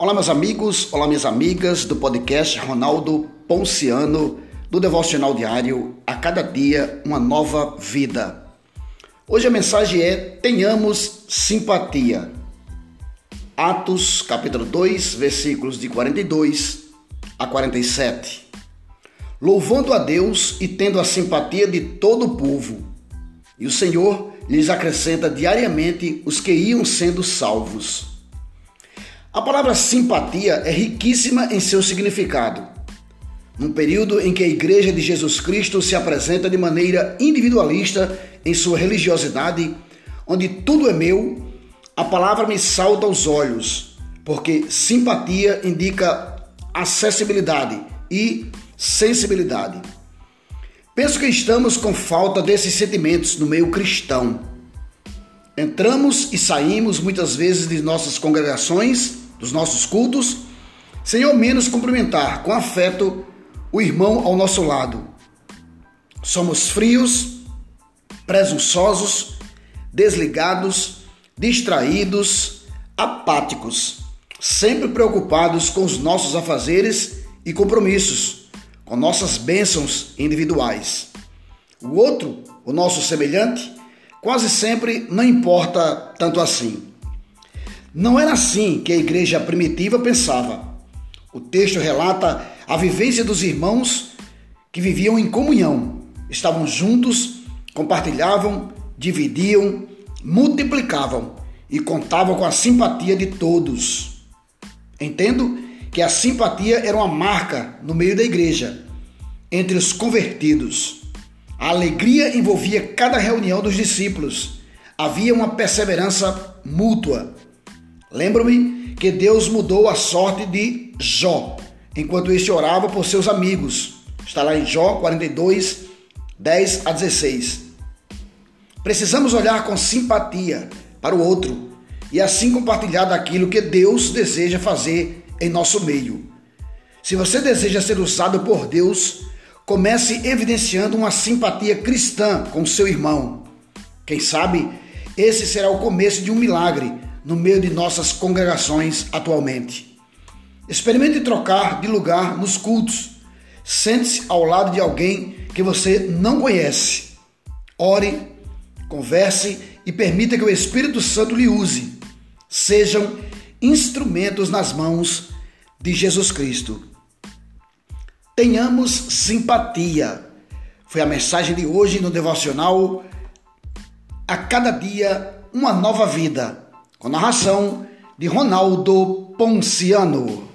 Olá, meus amigos, olá, minhas amigas do podcast Ronaldo Ponciano, do Devocional Diário, a cada dia uma nova vida. Hoje a mensagem é: tenhamos simpatia. Atos, capítulo 2, versículos de 42 a 47. Louvando a Deus e tendo a simpatia de todo o povo, e o Senhor lhes acrescenta diariamente os que iam sendo salvos. A palavra simpatia é riquíssima em seu significado. Num período em que a Igreja de Jesus Cristo se apresenta de maneira individualista em sua religiosidade, onde tudo é meu, a palavra me salta aos olhos, porque simpatia indica acessibilidade e sensibilidade. Penso que estamos com falta desses sentimentos no meio cristão. Entramos e saímos muitas vezes de nossas congregações, dos nossos cultos, sem ao menos cumprimentar com afeto o irmão ao nosso lado. Somos frios, presunçosos, desligados, distraídos, apáticos, sempre preocupados com os nossos afazeres e compromissos com nossas bênçãos individuais. O outro, o nosso semelhante, quase sempre não importa tanto assim. Não era assim que a igreja primitiva pensava. O texto relata a vivência dos irmãos que viviam em comunhão, estavam juntos, compartilhavam, dividiam, multiplicavam e contavam com a simpatia de todos. Entendo que a simpatia era uma marca no meio da igreja, entre os convertidos. A alegria envolvia cada reunião dos discípulos. Havia uma perseverança mútua. Lembro-me que Deus mudou a sorte de Jó, enquanto este orava por seus amigos. Está lá em Jó 42, 10 a 16. Precisamos olhar com simpatia para o outro e assim compartilhar daquilo que Deus deseja fazer em nosso meio. Se você deseja ser usado por Deus, comece evidenciando uma simpatia cristã com seu irmão. Quem sabe esse será o começo de um milagre no meio de nossas congregações atualmente. Experimente trocar de lugar nos cultos. Sente-se ao lado de alguém que você não conhece. Ore, converse e permita que o Espírito Santo lhe use. Sejam instrumentos nas mãos de Jesus Cristo. Tenhamos simpatia. Foi a mensagem de hoje no devocional. A cada dia, uma nova vida. Com narração de Ronaldo Ponciano.